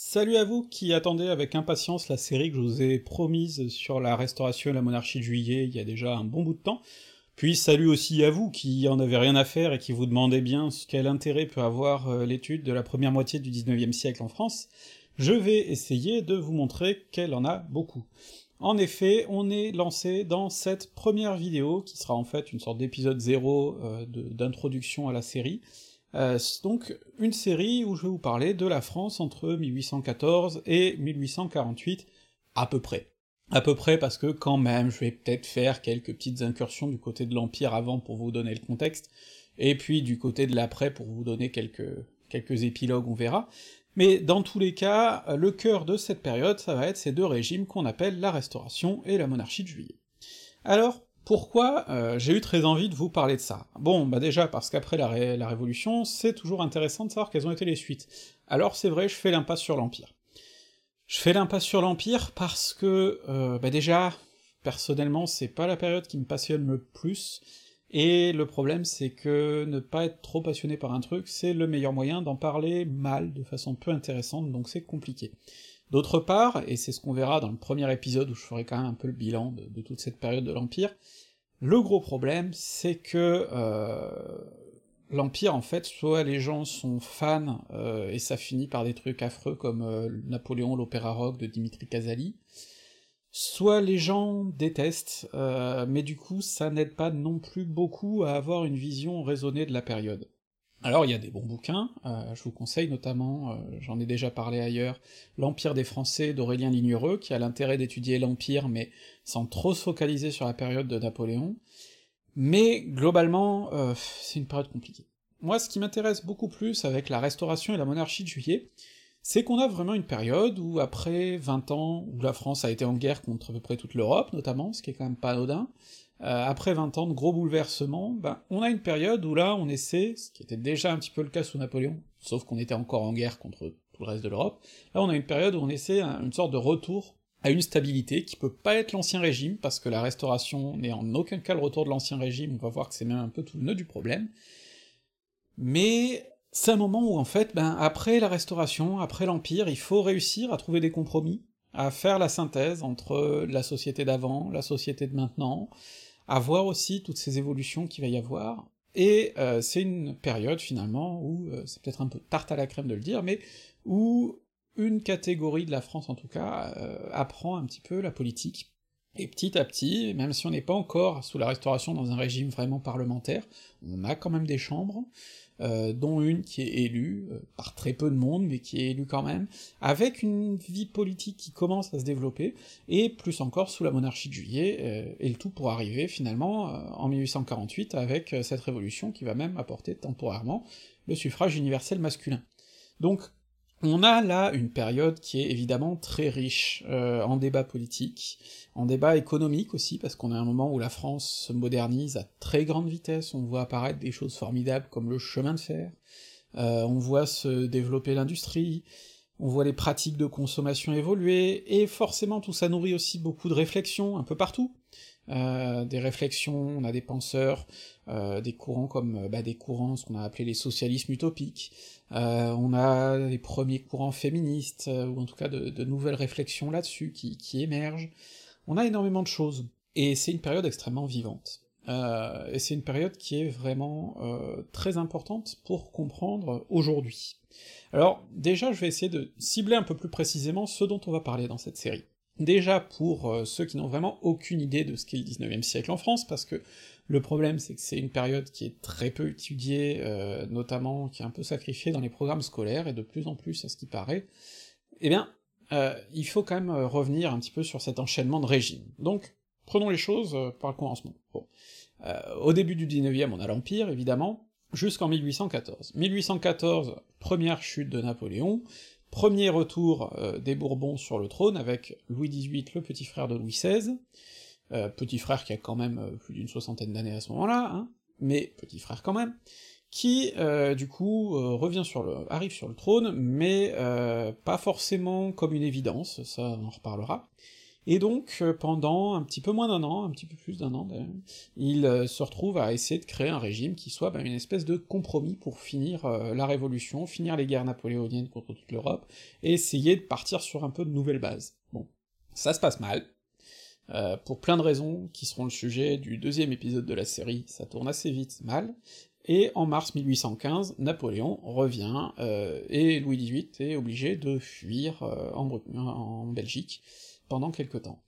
Salut à vous qui attendez avec impatience la série que je vous ai promise sur la restauration et la monarchie de juillet il y a déjà un bon bout de temps, puis salut aussi à vous qui en avez rien à faire et qui vous demandez bien quel intérêt peut avoir euh, l'étude de la première moitié du 19e siècle en France, je vais essayer de vous montrer qu'elle en a beaucoup. En effet, on est lancé dans cette première vidéo, qui sera en fait une sorte d'épisode zéro euh, d'introduction à la série, euh, donc une série où je vais vous parler de la France entre 1814 et 1848, à peu près. À peu près parce que quand même, je vais peut-être faire quelques petites incursions du côté de l'Empire avant pour vous donner le contexte, et puis du côté de l'après pour vous donner quelques, quelques épilogues, on verra. Mais dans tous les cas, le cœur de cette période, ça va être ces deux régimes qu'on appelle la Restauration et la monarchie de juillet. Alors, pourquoi euh, j'ai eu très envie de vous parler de ça? Bon, bah déjà parce qu'après la, Révolution, c'est toujours intéressant de savoir quelles ont été les suites. Alors c'est vrai, je fais l'impasse sur l'Empire. Je fais l'impasse sur l'Empire parce que, euh, bah déjà, personnellement, c'est pas la période qui me passionne le plus, et le problème c'est que ne pas être trop passionné par un truc, c'est le meilleur moyen d'en parler mal, de façon peu intéressante, donc c'est compliqué. D'autre part, et c'est ce qu'on verra dans le premier épisode où je ferai quand même un peu le bilan de, toute cette période de l'Empire, le gros problème, c'est que euh, l'Empire, en fait, soit les gens sont fans, euh, et ça finit par des trucs affreux comme euh, Napoléon, l'opéra rock de Dimitri Casali, soit les gens détestent, mais du coup ça n'aide pas non plus beaucoup à avoir une vision raisonnée de la période. Alors il y a des bons bouquins, euh, je vous conseille notamment, euh, j'en ai déjà parlé ailleurs, L'Empire des Français d'Aurélien Lignereux, qui a l'intérêt d'étudier l'Empire, mais sans trop se focaliser sur la période de Napoléon, mais globalement, euh, c'est une période compliquée. Moi, ce qui m'intéresse beaucoup plus avec la Restauration et la monarchie de juillet, c'est qu'on a vraiment une période où, après 20 ans, où la France a été en guerre contre à peu près toute l'Europe, notamment, ce qui est quand même pas anodin, euh, après 20 ans de gros bouleversements, ben, on a une période où là, on essaie, ce qui était déjà un petit peu le cas sous Napoléon, sauf qu'on était encore en guerre contre tout le reste de l'Europe, là on a une période où on essaie une sorte de retour à une stabilité qui peut pas être l'ancien régime, parce que la restauration n'est en aucun cas le retour de l'ancien régime, on va voir que c'est même un peu tout le nœud du problème, mais c'est un moment où en fait, ben, après la restauration, après l'Empire, il faut réussir à trouver des compromis, à faire la synthèse entre la société d'avant, la société de maintenant, à voir aussi toutes ces évolutions qu'il va y avoir, et euh, c'est une période finalement où, euh, c'est peut-être un peu tarte à la crème de le dire, mais où une catégorie de la France en tout cas euh, apprend un petit peu la politique, et petit à petit, même si on n'est pas encore sous la restauration dans un régime vraiment parlementaire, on a quand même des chambres, euh, dont une qui est élue, euh, par très peu de monde, mais qui est élue quand même, avec une vie politique qui commence à se développer, et plus encore sous la monarchie de juillet, euh, et le tout pour arriver finalement en 1848 avec cette révolution qui va même apporter temporairement le suffrage universel masculin. Donc on a là une période qui est évidemment très riche euh, en débat politique, en débat économique aussi, parce qu'on a un moment où la France se modernise à très grande vitesse, on voit apparaître des choses formidables comme le chemin de fer, euh, on voit se développer l'industrie, on voit les pratiques de consommation évoluer, et forcément tout ça nourrit aussi beaucoup de réflexions un peu partout. Euh, des réflexions, on a des penseurs, euh, des courants comme euh, bah, des courants, ce qu'on a appelé les socialismes utopiques, on a les premiers courants féministes, ou en tout cas de, nouvelles réflexions là-dessus qui, qui, émergent, on a énormément de choses, et c'est une période extrêmement vivante. Et c'est une période qui est vraiment très importante pour comprendre aujourd'hui. Alors déjà, je vais essayer de cibler un peu plus précisément ce dont on va parler dans cette série. Déjà pour euh, ceux qui n'ont vraiment aucune idée de ce qu'est le 19e siècle en France, parce que le problème c'est que c'est une période qui est très peu étudiée, euh, notamment qui est un peu sacrifiée dans les programmes scolaires, et de plus en plus à ce qui paraît, eh bien, euh, il faut quand même revenir un petit peu sur cet enchaînement de régimes. Donc, prenons les choses par le commencement. Bon. au début du 19e, on a l'Empire, évidemment, jusqu'en 1814. 1814, première chute de Napoléon, Premier retour euh, des Bourbons sur le trône avec Louis XVIII, le petit frère de Louis XVI, euh, petit frère qui a quand même euh, plus d'une soixantaine d'années à ce moment-là, hein, mais petit frère quand même, qui du coup revient sur le, arrive sur le trône, mais pas forcément comme une évidence, ça on en reparlera. Et donc, pendant un petit peu moins d'un an, un petit peu plus d'un an d'ailleurs, il se retrouve à essayer de créer un régime qui soit ben, une espèce de compromis pour finir la Révolution, finir les guerres napoléoniennes contre toute l'Europe, et essayer de partir sur un peu de nouvelles bases. Bon, ça se passe mal, euh, pour plein de raisons qui seront le sujet du deuxième épisode de la série, ça tourne assez vite mal, et en mars 1815, Napoléon revient, euh, et Louis XVIII est obligé de fuir euh, en, Belgique pendant quelque temps.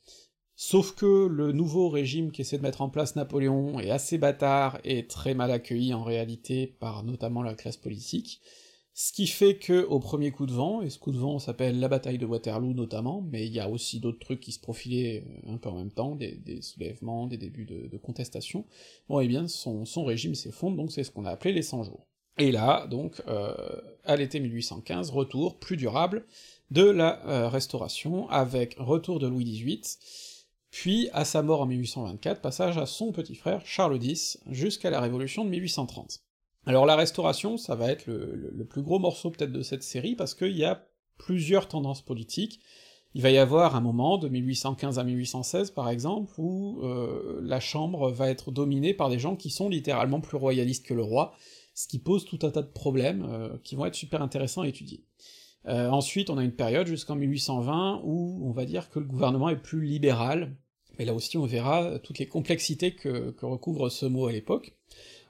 Sauf que le nouveau régime qu'essaie de mettre en place Napoléon est assez bâtard et très mal accueilli en réalité par notamment la classe politique, ce qui fait que au premier coup de vent, et ce coup de vent s'appelle la bataille de Waterloo notamment, mais il y a aussi d'autres trucs qui se profilaient euh, un peu en même temps, des, soulèvements, des débuts de, contestation, bon et eh bien son, régime s'effondre, donc c'est ce qu'on a appelé les 100 jours. Et là, donc, euh, à l'été 1815, retour plus durable de la euh, Restauration, avec retour de Louis XVIII, puis à sa mort en 1824, passage à son petit frère Charles X, jusqu'à la Révolution de 1830. Alors la restauration, ça va être le, plus gros morceau peut-être de cette série, parce qu'il y a plusieurs tendances politiques. Il va y avoir un moment, de 1815 à 1816 par exemple, où euh, la Chambre va être dominée par des gens qui sont littéralement plus royalistes que le roi, ce qui pose tout un tas de problèmes euh, qui vont être super intéressants à étudier. Euh, ensuite, on a une période jusqu'en 1820 où on va dire que le gouvernement est plus libéral, mais là aussi on verra toutes les complexités que recouvre ce mot à l'époque.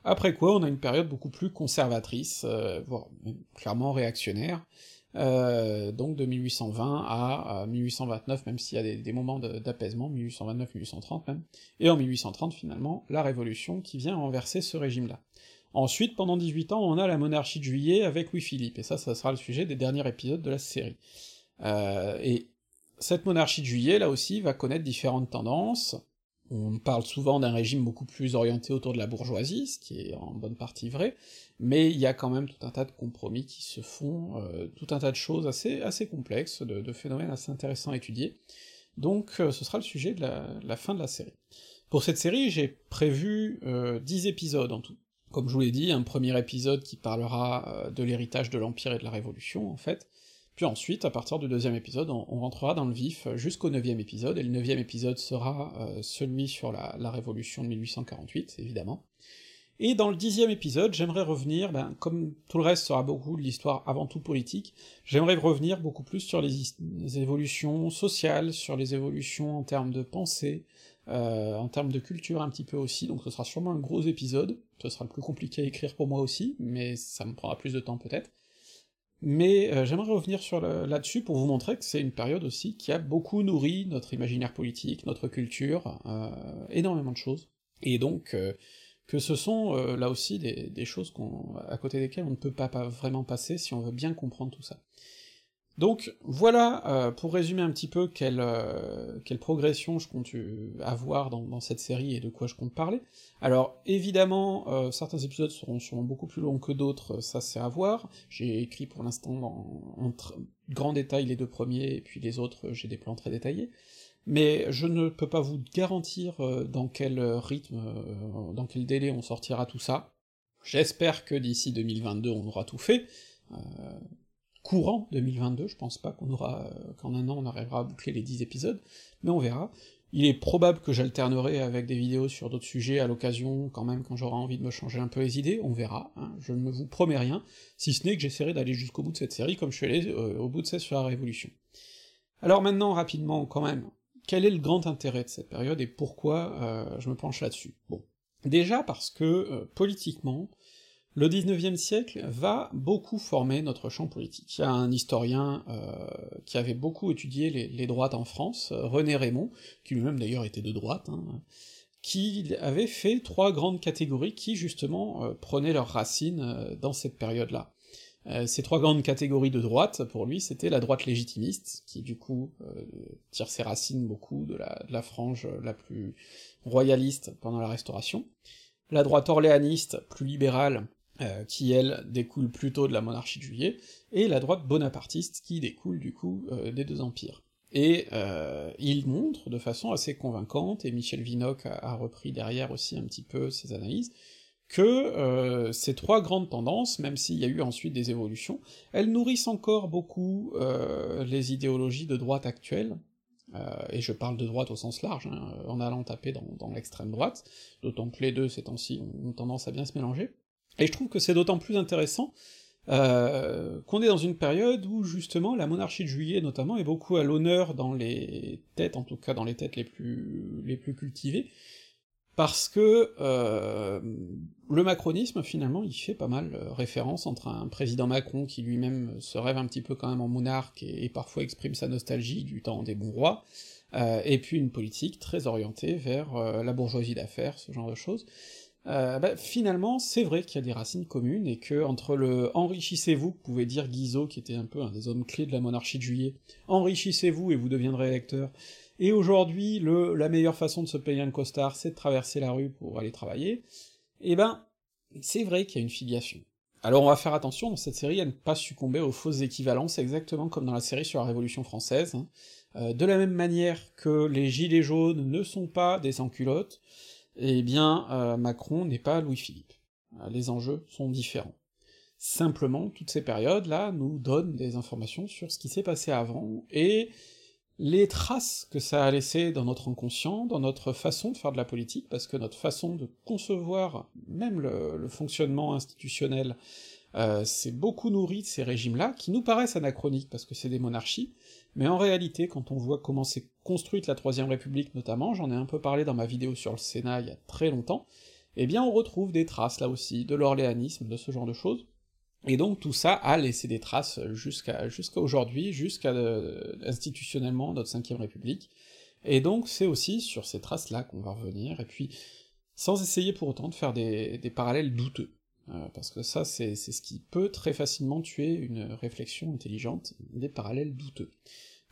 Après quoi, on a une période beaucoup plus conservatrice, euh, voire clairement réactionnaire, euh, donc de 1820 à, 1829, même s'il y a des, moments d'apaisement, 1829-1830 même, et en 1830 finalement, la Révolution qui vient renverser ce régime-là. Ensuite, pendant 18 ans, on a la monarchie de juillet avec Louis-Philippe, et ça, ça sera le sujet des derniers épisodes de la série. Euh, et cette monarchie de juillet, là aussi, va connaître différentes tendances, on parle souvent d'un régime beaucoup plus orienté autour de la bourgeoisie, ce qui est en bonne partie vrai, mais il y a quand même tout un tas de compromis qui se font, euh, tout un tas de choses assez, assez complexes, de, phénomènes assez intéressants à étudier, donc euh, ce sera le sujet de la, fin de la série. Pour cette série, j'ai prévu euh, 10 épisodes en tout. Comme je vous l'ai dit, un premier épisode qui parlera euh, de l'héritage de l'Empire et de la Révolution, en fait, puis ensuite, à partir du deuxième épisode, on, rentrera dans le vif jusqu'au neuvième épisode, et le neuvième épisode sera euh, celui sur la, Révolution de 1848, évidemment. Et dans le dixième épisode, j'aimerais revenir, ben, comme tout le reste sera beaucoup de l'histoire avant tout politique, j'aimerais revenir beaucoup plus sur les, évolutions sociales, sur les évolutions en termes de pensée, euh, en termes de culture un petit peu aussi, donc ce sera sûrement un gros épisode, ce sera le plus compliqué à écrire pour moi aussi, mais ça me prendra plus de temps peut-être. Mais euh, j'aimerais revenir sur là-dessus pour vous montrer que c'est une période aussi qui a beaucoup nourri notre imaginaire politique, notre culture, euh, énormément de choses, et donc que ce sont là aussi des, choses à côté desquelles on ne peut pas vraiment passer si on veut bien comprendre tout ça. Donc voilà, euh, pour résumer un petit peu quelle, euh, progression je compte avoir dans, cette série et de quoi je compte parler. Alors évidemment, euh, certains épisodes seront sûrement beaucoup plus longs que d'autres, ça c'est à voir. J'ai écrit pour l'instant en, grand détail les deux premiers, et puis les autres j'ai des plans très détaillés. Mais je ne peux pas vous garantir dans quel rythme, dans quel délai on sortira tout ça. J'espère que d'ici 2022 on aura tout fait courant 2022, je pense pas qu'on aura, euh, qu'en un an on arrivera à boucler les 10 épisodes, mais on verra. Il est probable que j'alternerai avec des vidéos sur d'autres sujets à l'occasion, quand même, quand j'aurai envie de me changer un peu les idées, on verra, hein. je ne vous promets rien, si ce n'est que j'essaierai d'aller jusqu'au bout de cette série, comme je suis allé euh, au bout de celle sur la Révolution. Alors maintenant, rapidement, quand même, quel est le grand intérêt de cette période et pourquoi euh, je me penche là-dessus? Bon, déjà parce que, politiquement, le XIXe siècle va beaucoup former notre champ politique. Il y a un historien euh, qui avait beaucoup étudié les, droites en France, euh, René Raymond, qui lui-même d'ailleurs était de droite, hein, qui avait fait trois grandes catégories qui justement euh, prenaient leurs racines dans cette période-là. ces trois grandes catégories de droite, pour lui, c'était la droite légitimiste, qui du coup tire ses racines beaucoup de la frange la plus royaliste pendant la Restauration, la droite orléaniste, plus libérale, euh, qui elle découle plutôt de la monarchie de juillet, et la droite bonapartiste qui découle du coup euh, des deux empires. Et euh, il montre de façon assez convaincante, et Michel Vinocq a, repris derrière aussi un petit peu ses analyses, que ces trois grandes tendances, même s'il y a eu ensuite des évolutions, elles nourrissent encore beaucoup les idéologies de droite actuelles, et je parle de droite au sens large, hein, en allant taper dans, dans l'extrême droite, d'autant que les deux ces temps-ci ont tendance à bien se mélanger, et je trouve que c'est d'autant plus intéressant euh, qu'on est dans une période où justement la monarchie de juillet notamment est beaucoup à l'honneur dans les têtes, en tout cas dans les têtes les plus les plus cultivées, parce que euh, le macronisme finalement il fait pas mal euh, référence entre un président Macron qui lui-même se rêve un petit peu quand même en monarque et, parfois exprime sa nostalgie du temps des bons rois, et puis une politique très orientée vers la bourgeoisie d'affaires, ce genre de choses. Euh, bah, finalement, c'est vrai qu'il y a des racines communes, et que entre le enrichissez-vous, pouvait dire Guizot, qui était un peu un des hommes clés de la monarchie de juillet, enrichissez-vous et vous deviendrez électeur, et aujourd'hui, le la meilleure façon de se payer un costard, c'est de traverser la rue pour aller travailler, eh ben, c'est vrai qu'il y a une filiation. Alors on va faire attention dans cette série à ne pas succomber aux fausses équivalences, exactement comme dans la série sur la Révolution française, hein. euh, de la même manière que les gilets jaunes ne sont pas des sans-culottes, eh bien euh, Macron n'est pas Louis-Philippe. Euh, les enjeux sont différents. Simplement, toutes ces périodes-là nous donnent des informations sur ce qui s'est passé avant, et les traces que ça a laissées dans notre inconscient, dans notre façon de faire de la politique, parce que notre façon de concevoir même le, fonctionnement institutionnel, euh, c'est beaucoup nourri de ces régimes-là, qui nous paraissent anachroniques parce que c'est des monarchies, mais en réalité, quand on voit comment s'est construite la Troisième République notamment, j'en ai un peu parlé dans ma vidéo sur le Sénat il y a très longtemps, eh bien on retrouve des traces là aussi, de l'orléanisme, de ce genre de choses, et donc tout ça a laissé des traces jusqu'à jusqu'à aujourd'hui, jusqu'à euh, institutionnellement notre Cinquième République, et donc c'est aussi sur ces traces-là qu'on va revenir, et puis sans essayer pour autant de faire des, des parallèles douteux, euh, parce que ça c'est ce qui peut très facilement tuer une réflexion intelligente, des parallèles douteux.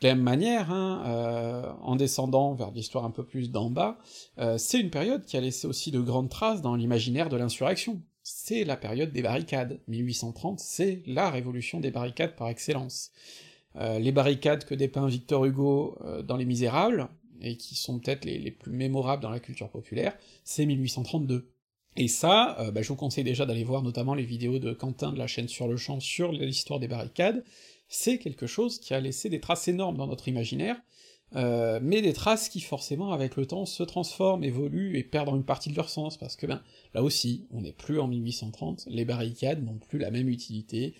De la même manière, hein, euh, en descendant vers l'histoire un peu plus d'en bas, euh, c'est une période qui a laissé aussi de grandes traces dans l'imaginaire de l'insurrection. C'est la période des barricades. 1830, c'est la révolution des barricades par excellence. les barricades que dépeint Victor Hugo dans Les Misérables, et qui sont peut-être les, les, plus mémorables dans la culture populaire, c'est 1832. Et ça, euh, bah, je vous conseille déjà d'aller voir notamment les vidéos de Quentin de la chaîne Sur le Champ sur l'histoire des barricades, c'est quelque chose qui a laissé des traces énormes dans notre imaginaire, euh, mais des traces qui forcément avec le temps se transforment, évoluent et perdent une partie de leur sens, parce que ben, là aussi, on n'est plus en 1830, les barricades n'ont plus la même utilité,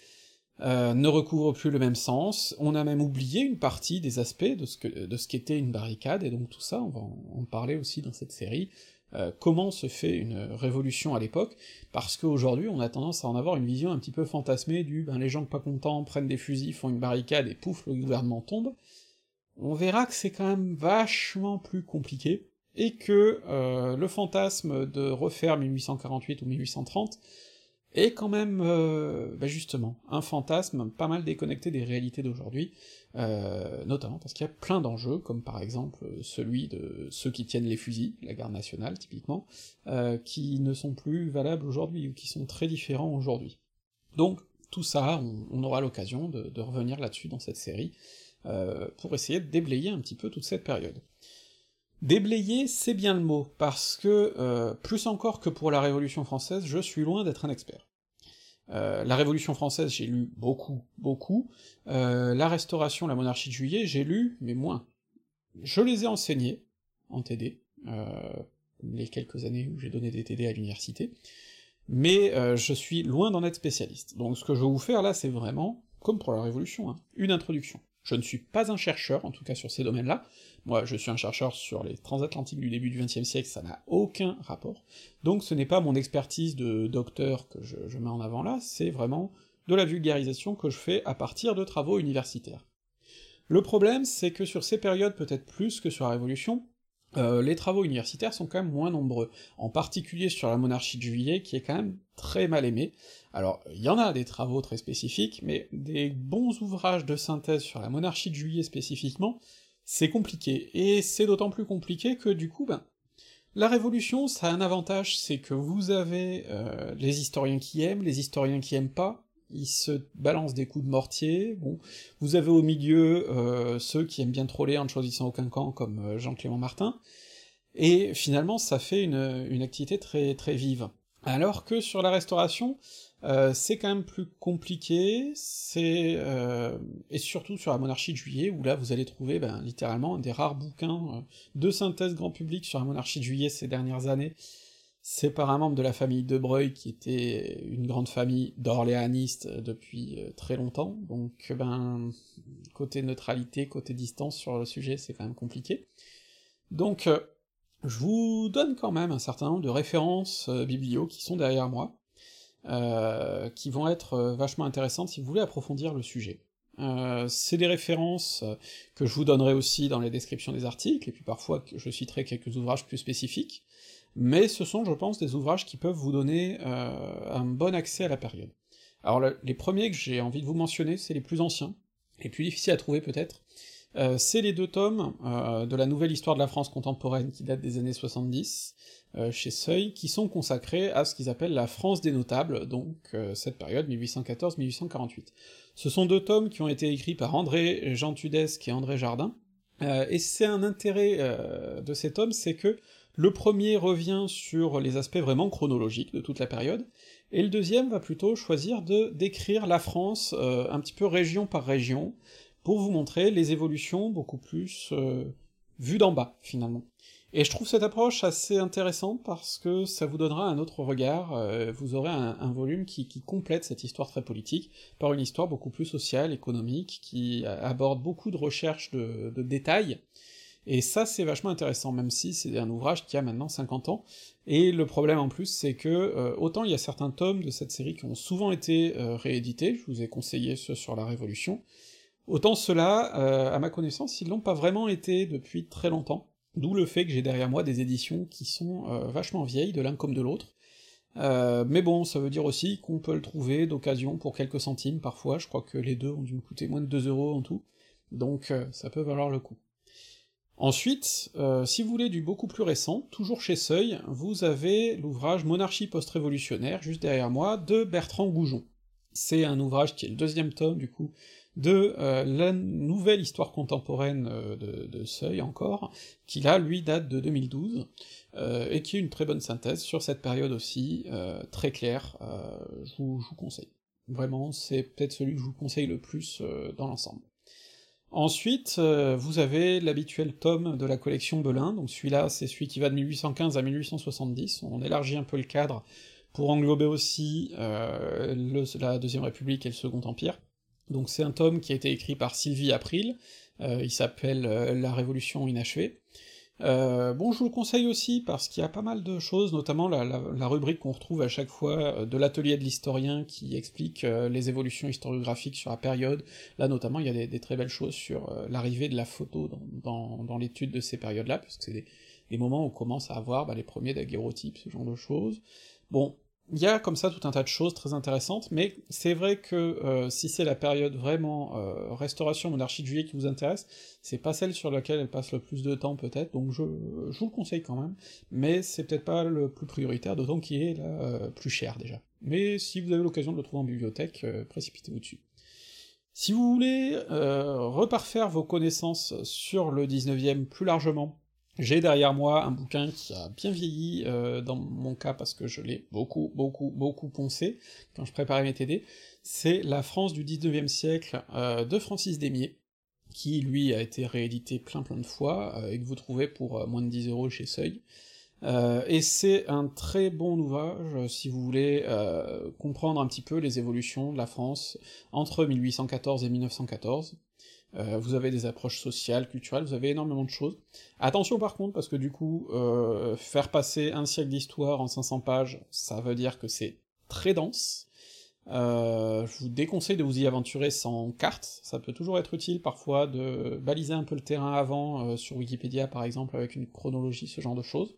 euh, ne recouvrent plus le même sens, on a même oublié une partie des aspects de ce que de ce qu'était une barricade, et donc tout ça, on va en parler aussi dans cette série, euh, comment se fait une révolution à l'époque, parce qu'aujourd'hui on a tendance à en avoir une vision un petit peu fantasmée du ben les gens pas contents prennent des fusils, font une barricade et pouf, le gouvernement tombe. On verra que c'est quand même vachement plus compliqué, et que euh, le fantasme de refaire 1848 ou 1830 est quand même, euh, bah justement, un fantasme pas mal déconnecté des réalités d'aujourd'hui, euh, notamment parce qu'il y a plein d'enjeux, comme par exemple celui de ceux qui tiennent les fusils, la garde nationale typiquement, euh, qui ne sont plus valables aujourd'hui, ou qui sont très différents aujourd'hui. Donc tout ça, on, aura l'occasion de, de, revenir là-dessus dans cette série, euh, pour essayer de déblayer un petit peu toute cette période. Déblayer, c'est bien le mot, parce que, euh, plus encore que pour la Révolution française, je suis loin d'être un expert. Euh, la Révolution française, j'ai lu beaucoup, beaucoup. Euh, la Restauration, la Monarchie de Juillet, j'ai lu, mais moins. Je les ai enseignés, en TD, les quelques années où j'ai donné des TD à l'université, mais je suis loin d'en être spécialiste. Donc ce que je vais vous faire là, c'est vraiment, comme pour la Révolution, hein, une introduction. Je ne suis pas un chercheur, en tout cas sur ces domaines-là, moi, je suis un chercheur sur les transatlantiques du début du XXe siècle, ça n'a aucun rapport. Donc ce n'est pas mon expertise de docteur que je, mets en avant là, c'est vraiment de la vulgarisation que je fais à partir de travaux universitaires. Le problème, c'est que sur ces périodes, peut-être plus que sur la Révolution, euh, les travaux universitaires sont quand même moins nombreux, en particulier sur la monarchie de juillet, qui est quand même très mal aimée. Alors, il y en a des travaux très spécifiques, mais des bons ouvrages de synthèse sur la monarchie de juillet spécifiquement, c'est compliqué, et c'est d'autant plus compliqué que du coup, ben, la Révolution, ça a un avantage, c'est que vous avez euh, les historiens qui aiment, les historiens qui aiment pas, ils se balancent des coups de mortier, bon, vous avez au milieu euh, ceux qui aiment bien troller en ne choisissant aucun camp, comme euh, Jean-Clément Martin, et finalement ça fait une, activité très très vive. Alors que sur la restauration, euh, c'est quand même plus compliqué, c'est... Et surtout sur la monarchie de juillet, où là vous allez trouver ben, littéralement des rares bouquins de synthèse grand public sur la monarchie de juillet ces dernières années, c'est par un membre de la famille de Breuil, qui était une grande famille d'orléanistes depuis très longtemps, donc ben... côté neutralité, côté distance sur le sujet, c'est quand même compliqué. Donc je vous donne quand même un certain nombre de références euh, qui sont derrière moi, euh, qui vont être euh, vachement intéressantes si vous voulez approfondir le sujet. c'est des références que je vous donnerai aussi dans les descriptions des articles, et puis parfois je citerai quelques ouvrages plus spécifiques, mais ce sont, je pense, des ouvrages qui peuvent vous donner un bon accès à la période. Alors les premiers que j'ai envie de vous mentionner, c'est les plus anciens, les plus difficiles à trouver peut-être, euh, c'est les deux tomes euh, de la nouvelle histoire de la France contemporaine qui date des années 70, euh, chez Seuil, qui sont consacrés à ce qu'ils appellent la France des notables, donc cette période 1814-1848. Ce sont deux tomes qui ont été écrits par André Jean Tudesque et André Jardin, et c'est un intérêt de ces tomes, c'est que le premier revient sur les aspects vraiment chronologiques de toute la période, et le deuxième va plutôt choisir de décrire la France un petit peu région par région, pour vous montrer les évolutions beaucoup plus euh, vues d'en bas, finalement. Et je trouve cette approche assez intéressante parce que ça vous donnera un autre regard, euh, vous aurez un, volume qui, complète cette histoire très politique par une histoire beaucoup plus sociale, économique, qui aborde beaucoup de recherches de, détails, et ça c'est vachement intéressant, même si c'est un ouvrage qui a maintenant 50 ans, et le problème en plus c'est que, euh, autant il y a certains tomes de cette série qui ont souvent été réédités, je vous ai conseillé ceux sur la Révolution, Autant cela, euh, à ma connaissance, ils l'ont pas vraiment été depuis très longtemps, d'où le fait que j'ai derrière moi des éditions qui sont euh, vachement vieilles, de l'un comme de l'autre. Euh, mais bon, ça veut dire aussi qu'on peut le trouver d'occasion pour quelques centimes parfois, je crois que les deux ont dû me coûter moins de 2 euros en tout, donc ça peut valoir le coup. Ensuite, si vous voulez du beaucoup plus récent, toujours chez Seuil, vous avez l'ouvrage Monarchie post-révolutionnaire, juste derrière moi, de Bertrand Goujon. C'est un ouvrage qui est le deuxième tome, du coup, de euh, la nouvelle histoire contemporaine euh, de, Seuil encore, qui là, lui, date de 2012, euh, et qui est une très bonne synthèse sur cette période aussi, très claire, je vous, conseille. Vraiment, c'est peut-être celui que je vous conseille le plus dans l'ensemble. Ensuite, vous avez l'habituel tome de la collection Belin, donc celui-là, c'est celui qui va de 1815 à 1870, on élargit un peu le cadre pour englober aussi la Deuxième République et le Second Empire, donc c'est un tome qui a été écrit par Sylvie April, euh, il s'appelle euh, La Révolution inachevée. Euh, bon, je vous le conseille aussi parce qu'il y a pas mal de choses, notamment la, rubrique qu'on retrouve à chaque fois de l'atelier de l'historien qui explique les évolutions historiographiques sur la période. Là, notamment, il y a des, très belles choses sur l'arrivée de la photo dans, l'étude de ces périodes-là, puisque c'est des, moments où on commence à avoir bah, les premiers daguerreotypes, ce genre de choses. Bon, il y a comme ça tout un tas de choses très intéressantes, mais c'est vrai que euh, si c'est la période vraiment euh, restauration monarchie de juillet qui vous intéresse, c'est pas celle sur laquelle elle passe le plus de temps peut-être, donc je, vous le conseille quand même, mais c'est peut-être pas le plus prioritaire, d'autant qu'il est là euh, plus cher déjà. Mais si vous avez l'occasion de le trouver en bibliothèque, précipitez-vous dessus. Si vous voulez reparfaire vos connaissances sur le 19e plus largement, j'ai derrière moi un bouquin qui a bien vieilli, euh, dans mon cas parce que je l'ai beaucoup, beaucoup, beaucoup poncé quand je préparais mes TD, c'est La France du 19e siècle euh, de Francis Démier, qui lui a été réédité plein plein de fois, euh, et que vous trouvez pour moins de 10 euros chez Seuil. et c'est un très bon ouvrage si vous voulez comprendre un petit peu les évolutions de la France entre 1814 et 1914, euh, vous avez des approches sociales, culturelles, vous avez énormément de choses. Attention par contre, parce que du coup, euh, faire passer un siècle d'histoire en 500 pages, ça veut dire que c'est très dense. Euh, je vous déconseille de vous y aventurer sans carte, ça peut toujours être utile parfois de baliser un peu le terrain avant, sur Wikipédia par exemple, avec une chronologie, ce genre de choses.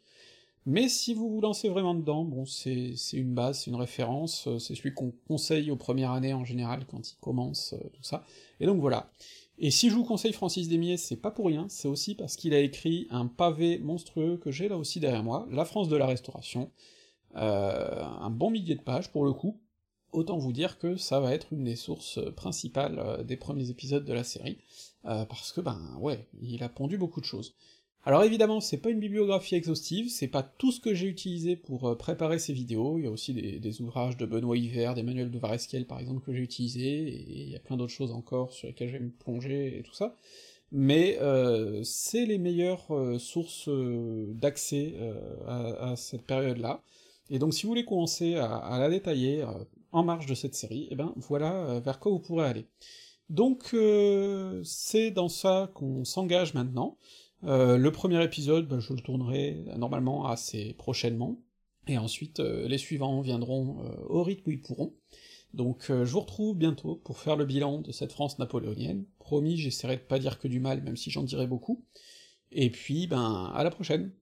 Mais si vous vous lancez vraiment dedans, bon, c'est une base, c'est une référence, c'est celui qu'on conseille aux premières années en général quand il commence, tout ça. Et donc voilà. Et si je vous conseille Francis Desmier, c'est pas pour rien, c'est aussi parce qu'il a écrit un pavé monstrueux que j'ai là aussi derrière moi, La France de la Restauration, euh, un bon millier de pages pour le coup, autant vous dire que ça va être une des sources principales euh, des premiers épisodes de la série, euh, parce que ben ouais, il a pondu beaucoup de choses. Alors évidemment, c'est pas une bibliographie exhaustive, c'est pas tout ce que j'ai utilisé pour euh, préparer ces vidéos, il y a aussi des, ouvrages de Benoît Hiver, d'Emmanuel de Varesquiel par exemple que j'ai utilisé, et il y a plein d'autres choses encore sur lesquelles je vais me plonger et tout ça, mais euh, c'est les meilleures euh, sources d'accès à, cette période-là, et donc si vous voulez commencer à, la détailler en marge de cette série, et eh ben voilà vers quoi vous pourrez aller. Donc c'est dans ça qu'on s'engage maintenant, euh, le premier épisode, bah, je le tournerai normalement assez prochainement, et ensuite euh, les suivants viendront euh, au rythme où ils pourront. Donc je vous retrouve bientôt pour faire le bilan de cette France napoléonienne. Promis, j'essaierai de pas dire que du mal, même si j'en dirai beaucoup. Et puis, ben, à la prochaine